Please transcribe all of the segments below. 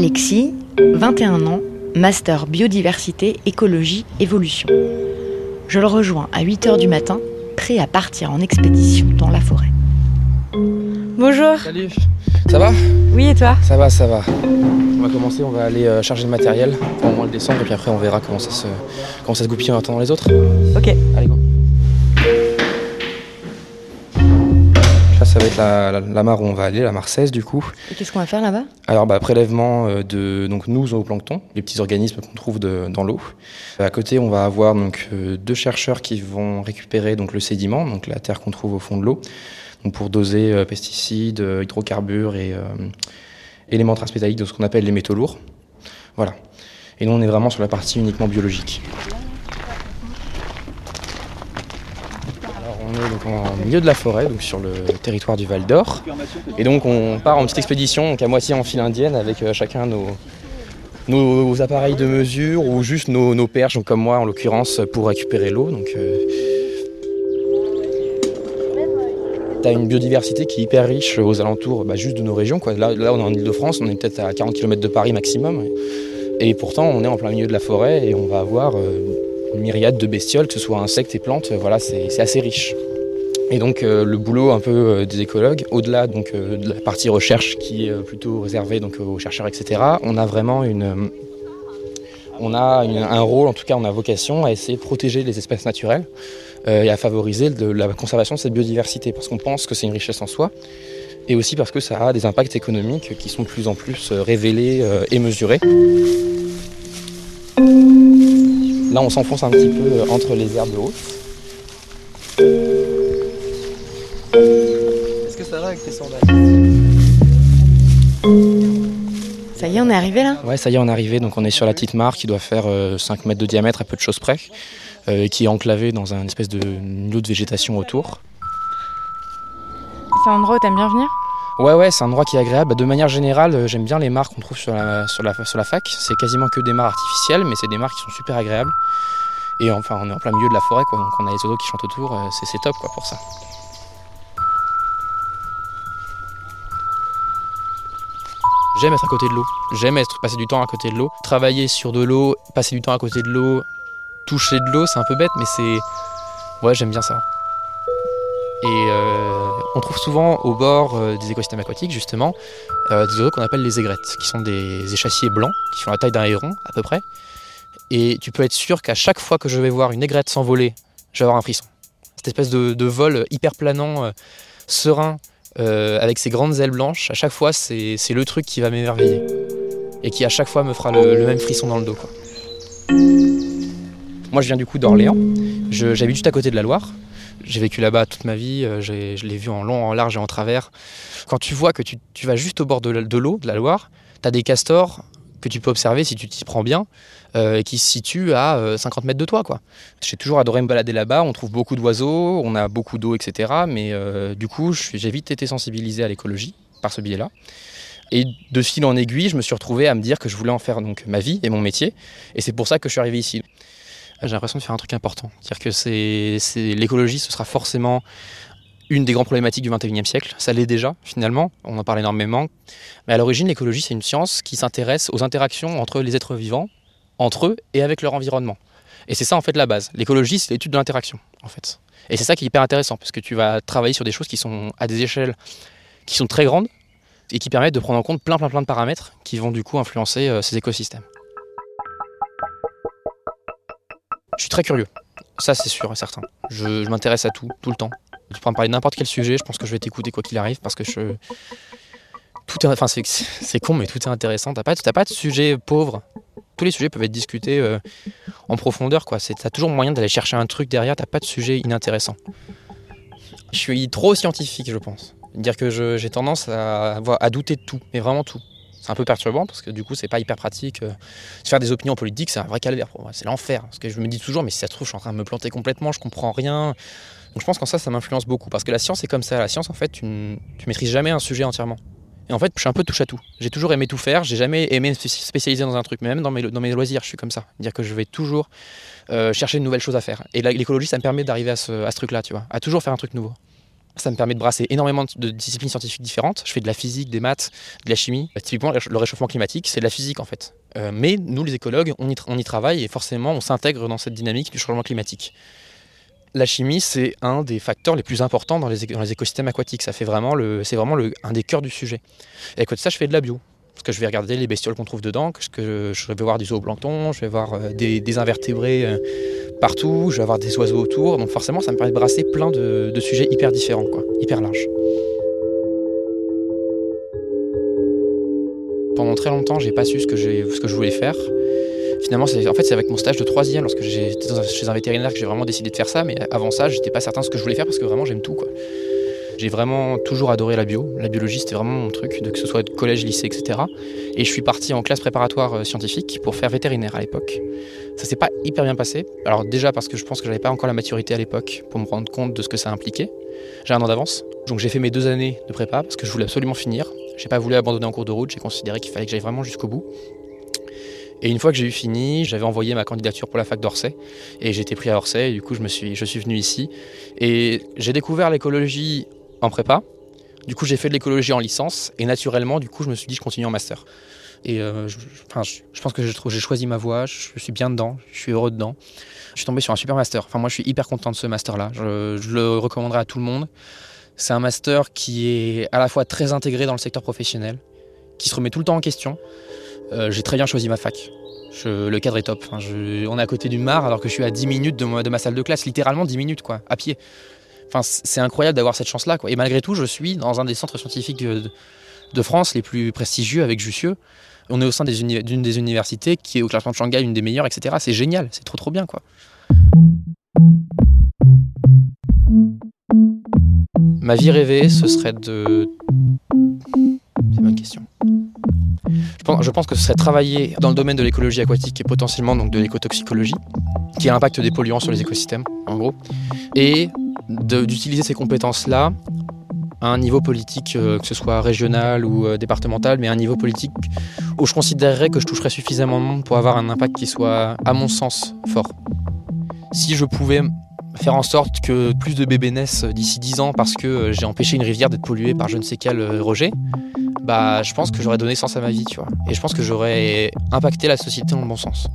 Alexis, 21 ans, master biodiversité, écologie, évolution. Je le rejoins à 8h du matin, prêt à partir en expédition dans la forêt. Bonjour. Salut. Ça va? Oui, et toi? Ça va, ça va. On va commencer, on va aller euh, charger le matériel pour au moins le descendre et puis après on verra comment ça se, comment ça se goupille en attendant les autres. Ok. Allez, go. Ça va être la, la- la mare où on va aller, la mare 16 du coup. Et qu'est-ce qu'on va faire là-bas? Alors, bah, prélèvement euh, de donc, nous, zooplancton, les petits organismes qu'on trouve de- dans l'eau. À côté, on va avoir donc, euh, deux chercheurs qui vont récupérer donc, le sédiment, donc la terre qu'on trouve au fond de l'eau, pour doser euh, pesticides, euh, hydrocarbures et euh, éléments transmétalliques de ce qu'on appelle les métaux lourds. Voilà. Et nous, on est vraiment sur la partie uniquement biologique. On est donc en milieu de la forêt, donc sur le territoire du Val d'Or. Et donc on part en petite expédition, donc à moitié en file indienne, avec euh, chacun nos, nos appareils de mesure ou juste nos, perches, comme moi en l'occurrence, pour récupérer l'eau. Donc, euh, T'as une biodiversité qui est hyper riche aux alentours bah, juste de nos régions. Là, là, on est en Ile-de-France, on est peut-être à 40 km de Paris maximum. Et pourtant, on est en plein milieu de la forêt et on va avoir euh, une myriade de bestioles, que ce soit insectes et plantes. Voilà, c'est assez riche. Et donc euh, le boulot un peu euh, des écologues, au-delà donc euh, de la partie recherche qui est plutôt réservée donc aux chercheurs, etc. On a vraiment une, un rôle, en tout cas on a vocation à essayer de protéger les espèces naturelles et à favoriser la conservation de cette biodiversité parce qu'on pense que c'est une richesse en soi et aussi parce que ça a des impacts économiques qui sont de plus en plus révélés et mesurés. Là on s'enfonce un petit peu euh, entre les herbes hautes. Est-ce que ça va avec tes sandales Ça y est, on est arrivé là Ouais, ça y est, on est arrivé. Donc, on est sur la petite mare qui doit faire euh, 5 mètres de diamètre à peu de choses près, euh, et qui est enclavée dans un espèce de lot de végétation autour. C'est un endroit où t'aimes bien venir Ouais, ouais, c'est un endroit qui est agréable. De manière générale, euh, j'aime bien les mares qu'on trouve sur la, sur, fac. C'est quasiment que des mares artificielles, mais c'est des mares qui sont super agréables. Et enfin, on est en plein milieu de la forêt, quoi. Donc, on a les oiseaux qui chantent autour. euh, c'est top, quoi, pour ça. J'aime être à côté de l'eau. J'aime être passer du temps à côté de l'eau. Travailler sur de l'eau, passer du temps à côté de l'eau, toucher de l'eau, c'est un peu bête, mais c'est. Ouais, j'aime bien ça. Et euh, on trouve souvent au bord euh, des écosystèmes aquatiques, justement, euh, des oiseaux qu'on appelle les aigrettes, qui sont des échassiers blancs, qui font la taille d'un héron à peu près. Et tu peux être sûr qu'à chaque fois que je vais voir une aigrette s'envoler, je vais avoir un frisson. Cette espèce de, vol hyper planant, serein, avec ses grandes ailes blanches, à chaque fois, c'est le truc qui va m'émerveiller. Et qui à chaque fois me fera le, même frisson dans le dos. Moi, je viens du coup d'Orléans. J'habite juste à côté de la Loire. J'ai vécu là-bas toute ma vie. euh, Je l'ai vu en long, en large et en travers. Quand tu vois que tu, vas juste au bord de l'eau, de la Loire, tu as des castors que tu peux observer si tu t'y prends bien, euh, et qui se situent à euh, 50 mètres de toi. quoi. J'ai toujours adoré me balader là-bas. On trouve beaucoup d'oiseaux, on a beaucoup d'eau, etc. Mais euh, du coup, j'ai vite été sensibilisé à l'écologie par ce biais-là. Et de fil en aiguille, je me suis retrouvé à me dire que je voulais en faire donc ma vie et mon métier. Et c'est pour ça que je suis arrivé ici. J'ai l'impression de faire un truc important. C'est-à-dire que c'est, l'écologie, ce sera forcément une des grandes problématiques du 21e siècle. Ça l'est déjà, finalement. On en parle énormément. Mais à l'origine, l'écologie, c'est une science qui s'intéresse aux interactions entre les êtres vivants, entre eux et avec leur environnement. Et c'est ça, en fait, la base. L'écologie, c'est l'étude de l'interaction, en fait. Et c'est ça qui est hyper intéressant, parce que tu vas travailler sur des choses qui sont à des échelles qui sont très grandes et qui permettent de prendre en compte plein, plein, plein de paramètres qui vont du coup influencer euh, ces écosystèmes. Je suis très curieux. Ça, c'est sûr et certain. Je, m'intéresse à tout, tout le temps. Tu peux me parler n'importe quel sujet, je pense que je vais t'écouter quoi qu'il arrive parce que je. Tout est. Enfin, c'est, con, mais tout est intéressant. T'as pas, pas de sujet pauvre. Tous les sujets peuvent être discutés euh, en profondeur, quoi. T'as toujours moyen d'aller chercher un truc derrière, t'as pas de sujet inintéressant. Je suis trop scientifique, je pense. Dire que j'ai tendance à, à douter de tout, mais vraiment tout. C'est un peu perturbant parce que du coup, c'est pas hyper pratique. euh, se faire des opinions politiques, c'est un vrai calvaire pour moi. C'est l'enfer. Parce que je me dis toujours, mais si ça se trouve, je suis en train de me planter complètement, je comprends rien. Donc je pense qu'en ça, ça m'influence beaucoup. Parce que la science, c'est comme ça. La science, en fait, tu, ne- maîtrises jamais un sujet entièrement. Et en fait, je suis un peu touche à tout. J'ai toujours aimé tout faire. J'ai jamais aimé me spé- spécialiser dans un truc. Mais même dans mes, loisirs, je suis comme ça. Dire que je vais toujours euh, chercher de nouvelles choses à faire. Et l'écologie, ça me permet d'arriver à ce, à ce truc-là, tu vois. À toujours faire un truc nouveau. Ça me permet de brasser énormément de disciplines scientifiques différentes. Je fais de la physique, des maths, de la chimie. Bah, typiquement, le réchauffement climatique, c'est de la physique en fait. Euh, mais nous, les écologues, on y, travaille et forcément, on s'intègre dans cette dynamique du changement climatique. La chimie, c'est un des facteurs les plus importants dans les, écosystèmes aquatiques. Ça vraiment le, c'est vraiment le, un des cœurs du sujet. Et à côté de ça, je fais de la bio. Parce que je vais regarder les bestioles qu'on trouve dedans, que je, vais voir du zooplancton, je vais voir euh, des, des, invertébrés euh, partout, je vais avoir des oiseaux autour. Donc forcément, ça me permet de brasser plein de, sujets hyper différents, quoi, hyper larges. Pendant très longtemps, j'ai pas su ce que, ce que je voulais faire. Finalement, c'est, en fait, c'est avec mon stage de troisième, lorsque j'étais chez un vétérinaire, que j'ai vraiment décidé de faire ça. Mais avant ça, j'étais pas certain de ce que je voulais faire parce que vraiment, j'aime tout. Quoi. J'ai vraiment toujours adoré la bio. La biologie, c'était vraiment mon truc, que ce soit de collège, lycée, etc. Et je suis parti en classe préparatoire euh, scientifique pour faire vétérinaire à l'époque. Ça s'est pas hyper bien passé. Alors déjà parce que je pense que j'avais pas encore la maturité à l'époque pour me rendre compte de ce que ça impliquait. J'ai un an d'avance. Donc j'ai fait mes deux années de prépa parce que je voulais absolument finir. J'ai pas voulu abandonner en cours de route. J'ai considéré qu'il fallait que j'aille vraiment jusqu'au bout. Et une fois que j'ai eu fini, j'avais envoyé ma candidature pour la fac d'Orsay et j'ai été pris à Orsay. Et du coup, je me suis, je suis venu ici et j'ai découvert l'écologie en prépa. Du coup, j'ai fait de l'écologie en licence et naturellement, du coup, je me suis dit je continue en master. Et euh, je, je, pense que j'ai choisi ma voie, je suis bien dedans, je suis heureux dedans. Je suis tombé sur un super master. Enfin, moi, je suis hyper content de ce master-là. Je, le recommanderais à tout le monde. C'est un master qui est à la fois très intégré dans le secteur professionnel, qui se remet tout le temps en question. Euh, j'ai très bien choisi ma fac. Je, le cadre est top. Enfin, on est à côté du Mar alors que je suis à 10 minutes de de ma, salle de classe, littéralement 10 minutes, quoi, à pied. C'est incroyable d'avoir cette chance-là. Et malgré tout, je suis dans un des centres scientifiques de, France les plus prestigieux avec Jussieu. On est au sein d'une des universités qui est au classement de Shanghai une des meilleures, etc. C'est génial, c'est trop trop bien, quoi. Ma vie rêvée, ce serait de. C'est une bonne question. Je pense, que ce serait travailler dans le domaine de l'écologie aquatique et potentiellement donc de l'écotoxicologie, qui est l'impact des polluants sur les écosystèmes, en gros, et d'utiliser ces compétences-là à un niveau politique, euh, que ce soit régional ou euh, départemental, mais à un niveau politique où je considérerais que je toucherais suffisamment de monde pour avoir un impact qui soit, à mon sens, fort. Si je pouvais faire en sorte que plus de bébés naissent d'ici 10 ans parce que euh, j'ai empêché une rivière d'être polluée par je ne sais quel rejet, bah je pense que j'aurais donné sens à ma vie, tu vois. Et je pense que j'aurais impacté la société dans le bon sens.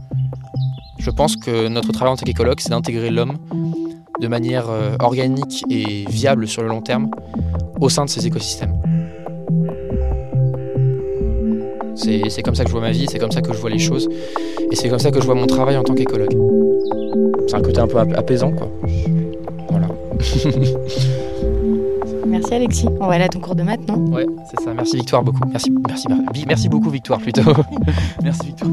Je pense que notre travail en tant qu'écologue, c'est d'intégrer l'homme de manière euh, organique et viable sur le long terme au sein de ces écosystèmes. C'est comme ça que je vois ma vie, c'est comme ça que je vois les choses, et c'est comme ça que je vois mon travail en tant qu'écologue. C'est un côté un peu apaisant, quoi. Voilà. Merci Alexis. On va aller à ton cours de maths, non? Ouais, c'est ça. Merci Victoire beaucoup. Merci, merci, merci beaucoup Victoire plutôt. merci Victoire.